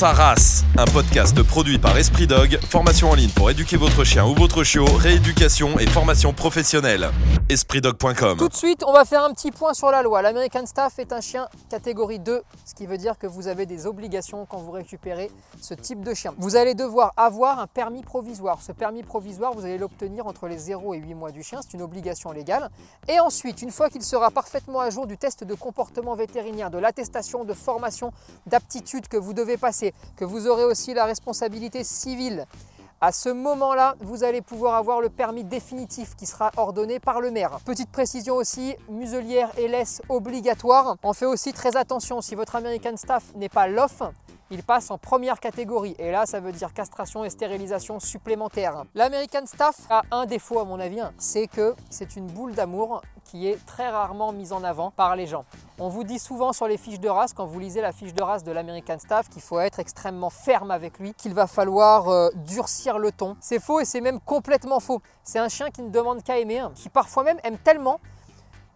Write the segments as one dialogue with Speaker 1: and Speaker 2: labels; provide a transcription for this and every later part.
Speaker 1: sa race, un podcast produit par Esprit Dog, formation en ligne pour éduquer votre chien ou votre chiot, rééducation et formation professionnelle. EspritDog.com
Speaker 2: Tout de suite, on va faire un petit point sur la loi. L'American Staff est un chien catégorie 2, ce qui veut dire que vous avez des obligations quand vous récupérez ce type de chien. Vous allez devoir avoir un permis provisoire. Ce permis provisoire, vous allez l'obtenir entre les 0 et 8 mois du chien, c'est une obligation légale. Et ensuite, une fois qu'il sera parfaitement à jour du test de comportement vétérinaire, de l'attestation de formation, d'aptitude que vous devez passer, que vous aurez aussi la responsabilité civile. À ce moment-là, vous allez pouvoir avoir le permis définitif qui sera ordonné par le maire. Petite précision aussi, muselière et laisse obligatoire. On fait aussi très attention, si votre American Staff n'est pas l'off, il passe en première catégorie. Et là, ça veut dire castration et stérilisation supplémentaire. L'American Staff a un défaut à mon avis, c'est que c'est une boule d'amour qui est très rarement mise en avant par les gens. On vous dit souvent sur les fiches de race, quand vous lisez la fiche de race de l'American Staff, qu'il faut être extrêmement ferme avec lui, qu'il va falloir euh, durcir le ton. C'est faux et c'est même complètement faux. C'est un chien qui ne demande qu'à aimer, qui parfois même aime tellement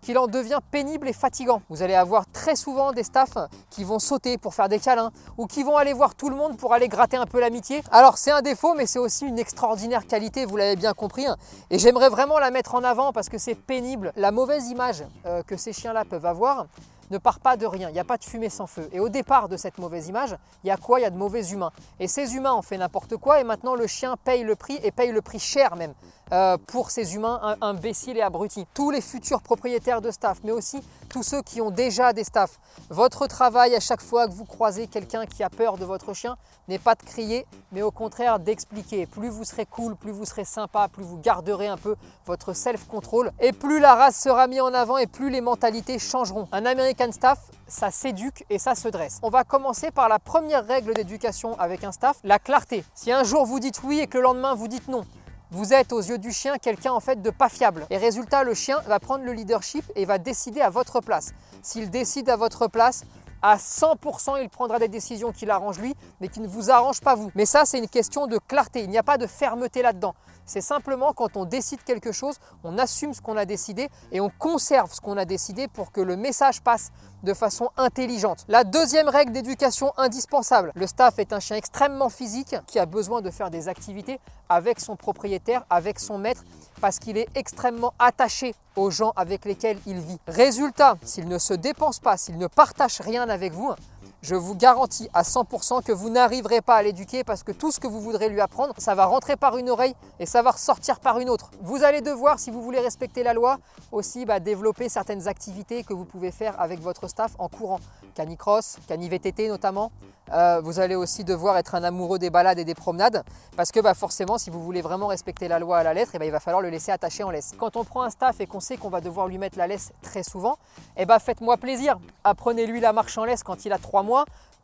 Speaker 2: qu'il en devient pénible et fatigant. Vous allez avoir très souvent des staffs qui vont sauter pour faire des câlins ou qui vont aller voir tout le monde pour aller gratter un peu l'amitié. Alors c'est un défaut mais c'est aussi une extraordinaire qualité, vous l'avez bien compris. Et j'aimerais vraiment la mettre en avant parce que c'est pénible. La mauvaise image euh, que ces chiens-là peuvent avoir, ne part pas de rien, il n'y a pas de fumée sans feu. Et au départ de cette mauvaise image, il y a quoi? Il y a de mauvais humains. Et ces humains ont fait n'importe quoi et maintenant le chien paye le prix et paye le prix cher même euh, pour ces humains imbéciles et abrutis. Tous les futurs propriétaires de staff, mais aussi tous ceux qui ont déjà des staffs. Votre travail à chaque fois que vous croisez quelqu'un qui a peur de votre chien n'est pas de crier, mais au contraire d'expliquer. Plus vous serez cool, plus vous serez sympa, plus vous garderez un peu votre self-control et plus la race sera mise en avant et plus les mentalités changeront. Un American Staff, ça s'éduque et ça se dresse. On va commencer par la première règle d'éducation avec un staff, la clarté. Si un jour vous dites oui et que le lendemain vous dites non, vous êtes aux yeux du chien quelqu'un en fait de pas fiable. Et résultat, le chien va prendre le leadership et va décider à votre place. S'il décide à votre place, à 100%, il prendra des décisions qui l'arrangent lui, mais qui ne vous arrangent pas vous. Mais ça, c'est une question de clarté. Il n'y a pas de fermeté là-dedans. C'est simplement quand on décide quelque chose, on assume ce qu'on a décidé et on conserve ce qu'on a décidé pour que le message passe de façon intelligente. La deuxième règle d'éducation indispensable, le staff est un chien extrêmement physique qui a besoin de faire des activités avec son propriétaire, avec son maître, parce qu'il est extrêmement attaché aux gens avec lesquels il vit. Résultat, s'il ne se dépense pas, s'il ne partage rien avec vous, je vous garantis à 100% que vous n'arriverez pas à l'éduquer parce que tout ce que vous voudrez lui apprendre, ça va rentrer par une oreille et ça va ressortir par une autre. Vous allez devoir, si vous voulez respecter la loi, aussi bah, développer certaines activités que vous pouvez faire avec votre staff en courant. Canicross, VTT notamment. Euh, vous allez aussi devoir être un amoureux des balades et des promenades parce que bah, forcément, si vous voulez vraiment respecter la loi à la lettre, eh bah, il va falloir le laisser attaché en laisse. Quand on prend un staff et qu'on sait qu'on va devoir lui mettre la laisse très souvent, bah, faites-moi plaisir. Apprenez-lui la marche en laisse quand il a 3 mois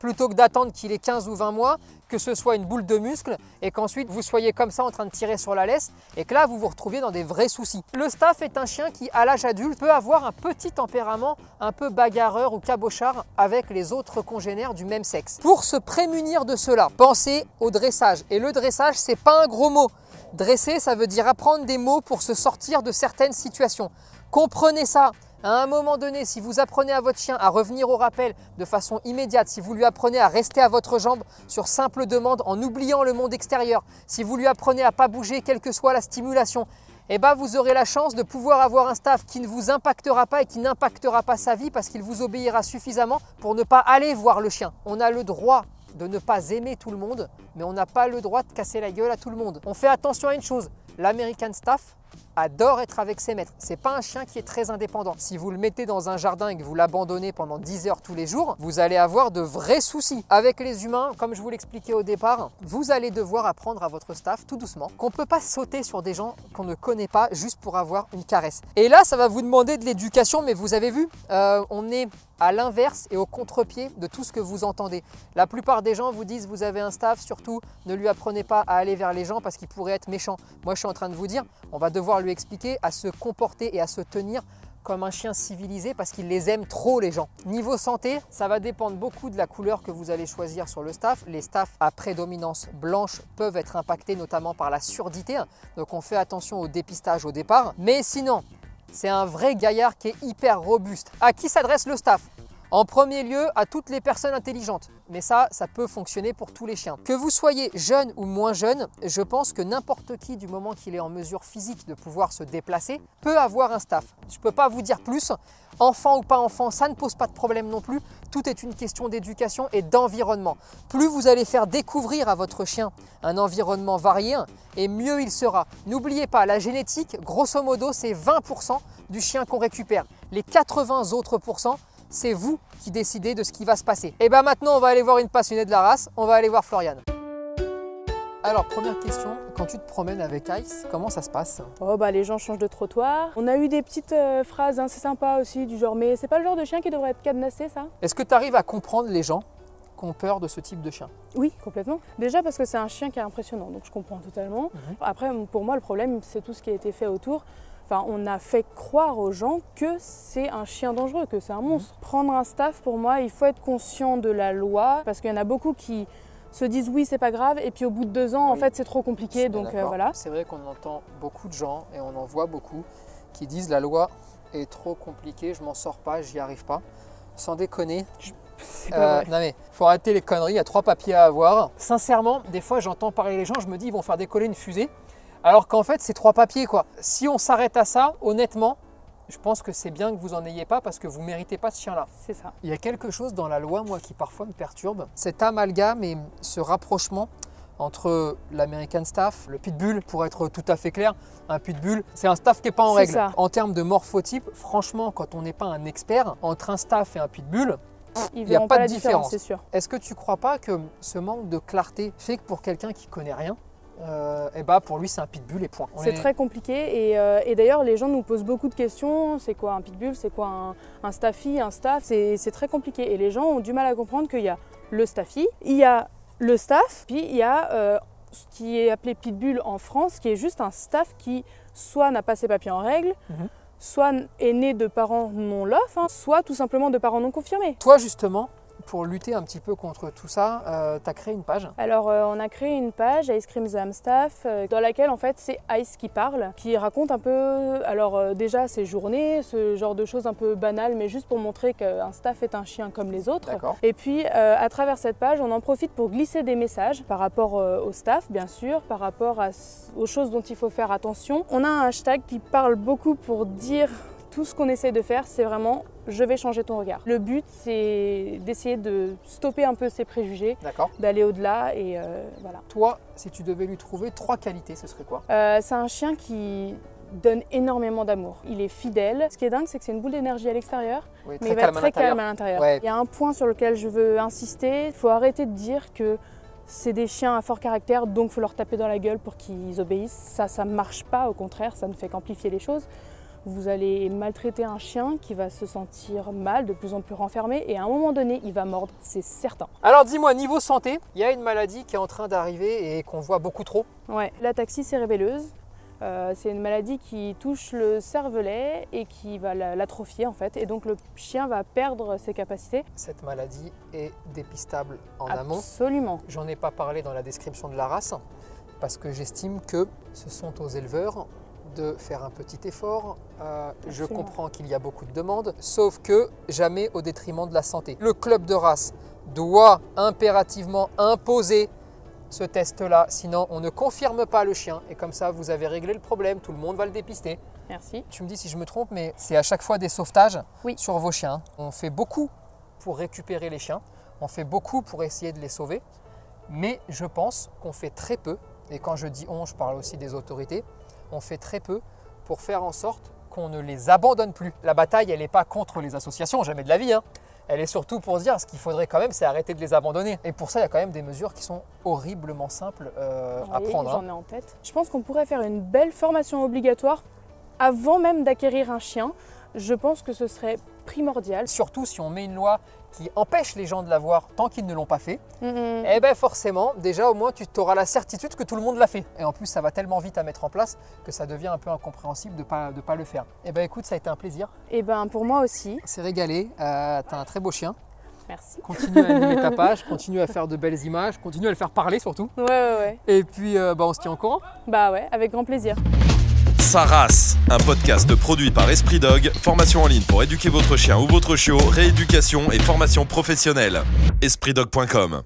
Speaker 2: plutôt que d'attendre qu'il ait 15 ou 20 mois, que ce soit une boule de muscle et qu'ensuite vous soyez comme ça en train de tirer sur la laisse et que là vous vous retrouviez dans des vrais soucis. Le staff est un chien qui à l'âge adulte peut avoir un petit tempérament un peu bagarreur ou cabochard avec les autres congénères du même sexe. Pour se prémunir de cela, pensez au dressage et le dressage c'est pas un gros mot. Dresser ça veut dire apprendre des mots pour se sortir de certaines situations. Comprenez ça. À un moment donné, si vous apprenez à votre chien à revenir au rappel de façon immédiate, si vous lui apprenez à rester à votre jambe sur simple demande en oubliant le monde extérieur, si vous lui apprenez à pas bouger quelle que soit la stimulation, eh ben vous aurez la chance de pouvoir avoir un staff qui ne vous impactera pas et qui n'impactera pas sa vie parce qu'il vous obéira suffisamment pour ne pas aller voir le chien. On a le droit de ne pas aimer tout le monde, mais on n'a pas le droit de casser la gueule à tout le monde. On fait attention à une chose, l'American Staff, adore être avec ses maîtres. C'est pas un chien qui est très indépendant. Si vous le mettez dans un jardin et que vous l'abandonnez pendant 10 heures tous les jours, vous allez avoir de vrais soucis. Avec les humains, comme je vous l'expliquais au départ, vous allez devoir apprendre à votre staff tout doucement qu'on peut pas sauter sur des gens qu'on ne connaît pas juste pour avoir une caresse. Et là, ça va vous demander de l'éducation, mais vous avez vu, euh, on est à l'inverse et au contre-pied de tout ce que vous entendez. La plupart des gens vous disent vous avez un staff, surtout ne lui apprenez pas à aller vers les gens parce qu'il pourrait être méchant. Moi je suis en train de vous dire, on va lui expliquer à se comporter et à se tenir comme un chien civilisé parce qu'il les aime trop les gens. Niveau santé, ça va dépendre beaucoup de la couleur que vous allez choisir sur le staff. Les staffs à prédominance blanche peuvent être impactés notamment par la surdité, donc on fait attention au dépistage au départ. Mais sinon, c'est un vrai gaillard qui est hyper robuste. À qui s'adresse le staff? En premier lieu, à toutes les personnes intelligentes. Mais ça, ça peut fonctionner pour tous les chiens. Que vous soyez jeune ou moins jeune, je pense que n'importe qui, du moment qu'il est en mesure physique de pouvoir se déplacer, peut avoir un staff. Je ne peux pas vous dire plus. Enfant ou pas enfant, ça ne pose pas de problème non plus. Tout est une question d'éducation et d'environnement. Plus vous allez faire découvrir à votre chien un environnement varié, et mieux il sera. N'oubliez pas, la génétique, grosso modo, c'est 20% du chien qu'on récupère. Les 80 autres pourcents, c'est vous qui décidez de ce qui va se passer. Et bien maintenant, on va aller voir une passionnée de la race, on va aller voir Floriane. Alors, première question, quand tu te promènes avec Ice, comment ça se passe?
Speaker 3: Oh bah les gens changent de trottoir. On a eu des petites euh, phrases, hein, c'est sympa aussi, du genre mais c'est pas le genre de chien qui devrait être cadenassé ça?
Speaker 2: Est-ce que tu arrives à comprendre les gens qui ont peur de ce type de chien?
Speaker 3: Oui, complètement. Déjà parce que c'est un chien qui est impressionnant, donc je comprends totalement.
Speaker 2: Mhm.
Speaker 3: Après, pour moi, le problème, c'est tout ce qui a été fait autour. Enfin, on a fait croire aux gens que c'est un chien dangereux, que c'est un monstre. Prendre un staff, pour moi, il faut être conscient de la loi, parce qu'il y en a beaucoup qui se disent oui, c'est pas grave, et puis au bout de deux ans, en fait, c'est trop
Speaker 2: Je
Speaker 3: compliqué, donc euh, voilà.
Speaker 2: C'est vrai qu'on entend beaucoup de gens et on en voit beaucoup qui disent la loi est trop compliquée, je m'en sors pas, j'y arrive pas. Sans déconner,
Speaker 3: pas
Speaker 2: Euh, non mais faut arrêter les conneries, il y a trois papiers à avoir. Sincèrement, des fois j'entends parler les gens, je me dis ils vont faire décoller une fusée, alors qu'en fait c'est trois papiers quoi. Si on s'arrête à ça, honnêtement, je pense que c'est bien que vous en ayez pas parce que vous méritez pas ce chien-là.
Speaker 3: C'est ça.
Speaker 2: Il y a quelque chose dans la loi, moi, qui parfois me perturbe. Cet amalgame et ce rapprochement entre l'American Staff, le Pitbull, pour être tout à fait clair, un Pitbull, c'est un staff qui n'est pas en règle.
Speaker 3: ça.
Speaker 2: En termes de morphotype, franchement, quand on n'est pas un expert, entre un staff et un Pitbull,
Speaker 3: Ils
Speaker 2: y a pas
Speaker 3: pas,
Speaker 2: de différence.
Speaker 3: différence, c'est sûr.
Speaker 2: est-ce que tu crois pas que ce manque de clarté fait que pour quelqu'un qui connaît rien, euh, eh ben pour lui c'est un Pitbull et point.
Speaker 3: C'est
Speaker 2: est-
Speaker 3: très compliqué et, euh, et d'ailleurs les gens nous posent beaucoup de questions. C'est quoi un pitbull? C'est quoi un, un staffy Un staff? C'est très compliqué et les gens ont du mal à comprendre qu'il y a le staffy, il y a le staff, puis il y a euh, ce qui est appelé pitbull en France, qui est juste un staff qui soit n'a pas ses papiers en règle,
Speaker 2: Mhm.
Speaker 3: soit est né de parents non lof, hein, soit tout simplement de parents non confirmés.
Speaker 2: Toi justement, pour lutter un petit peu contre tout ça, tu as créé une page.
Speaker 3: Alors, euh, on a créé une page, Ice Cream Zam Staff, euh, dans laquelle en fait c'est Ice qui parle, qui raconte un peu, alors euh, déjà ses journées, ce genre de choses un peu banales, mais juste pour montrer qu'un staff est un chien comme les autres. Et puis, euh, à travers cette page, on en profite pour glisser des messages par rapport euh, au staff, bien sûr, par rapport à aux choses dont il faut faire attention. On a un hashtag qui parle beaucoup pour dire tout ce qu'on essaie de faire, c'est vraiment je vais changer ton regard. Le but, c'est d'essayer de stopper un peu ces préjugés d'aller au-delà et euh, voilà.
Speaker 2: Toi, si tu devais lui trouver trois qualités, ce serait quoi?
Speaker 3: Euh, c'est un chien qui donne énormément d'amour. Il est fidèle. Ce qui est dingue, c'est que c'est une boule d'énergie à l'extérieur,
Speaker 2: Oui,
Speaker 3: mais il va être très calme à l'intérieur.
Speaker 2: Ouais.
Speaker 3: Il y a un point sur lequel je veux insister. Il faut arrêter de dire que c'est des chiens à fort caractère, donc il faut leur taper dans la gueule pour qu'ils obéissent. Ça, ça ne marche pas. Au contraire, ça ne fait qu'amplifier les choses. Vous allez maltraiter un chien qui va se sentir mal, de plus en plus renfermé, et à un moment donné, il va mordre, c'est certain.
Speaker 2: Alors dis-moi, niveau santé, il y a une maladie qui est en train d'arriver et qu'on voit beaucoup trop.
Speaker 3: Ouais, la taxie cérébelleuse, euh, c'est une maladie qui touche le cervelet et qui va la- l'atrophier en fait. Et donc le chien va perdre ses capacités.
Speaker 2: Cette maladie est dépistable en amont.
Speaker 3: Absolument.
Speaker 2: J'en ai pas parlé dans la description de la race parce que j'estime que ce sont aux éleveurs de faire un petit effort. Euh, je comprends qu'il y a beaucoup de demandes, sauf que jamais au détriment de la santé. Le club de race doit impérativement imposer ce test-là, sinon on ne confirme pas le chien et comme ça vous avez réglé le problème, tout le monde va le dépister.
Speaker 3: Merci.
Speaker 2: Tu me dis si je me trompe, mais c'est à chaque fois des sauvetages
Speaker 3: Oui.
Speaker 2: sur vos chiens. On fait beaucoup pour récupérer les chiens, on fait beaucoup pour essayer de les sauver, mais je pense qu'on fait très peu, et quand je dis on, je parle aussi des autorités, on fait très peu pour faire en sorte qu'on ne les abandonne plus. La bataille, elle n'est pas contre les associations, jamais de la vie. hein. Elle est surtout pour se dire ce qu'il faudrait quand même, c'est arrêter de les abandonner. Et pour ça, il y a quand même des mesures qui sont horriblement simples euh, à prendre. hein.
Speaker 3: J'en ai en tête. Je pense qu'on pourrait faire une belle formation obligatoire avant même d'acquérir un chien. Je pense que ce serait primordial.
Speaker 2: Surtout si on met une loi qui empêche les gens de l'avoir tant qu'ils ne l'ont pas fait,
Speaker 3: Mhm.
Speaker 2: eh bien forcément, déjà au moins tu auras la certitude que tout le monde l'a fait. Et en plus, ça va tellement vite à mettre en place que ça devient un peu incompréhensible de ne pas, de pas le faire. Eh bien écoute, ça a été un plaisir.
Speaker 3: Et ben pour moi aussi.
Speaker 2: C'est régalé. Euh, T'as un très beau chien.
Speaker 3: Merci.
Speaker 2: Continue à animer ta page, continue à faire de belles images, continue à le faire parler surtout.
Speaker 3: Ouais, ouais, ouais.
Speaker 2: Et puis, euh, bah, on se tient au courant.
Speaker 3: Bah ouais, avec grand plaisir.
Speaker 1: Sa race, un podcast produit par Esprit Dog, formation en ligne pour éduquer votre chien ou votre chiot, rééducation et formation professionnelle. EspritDog.com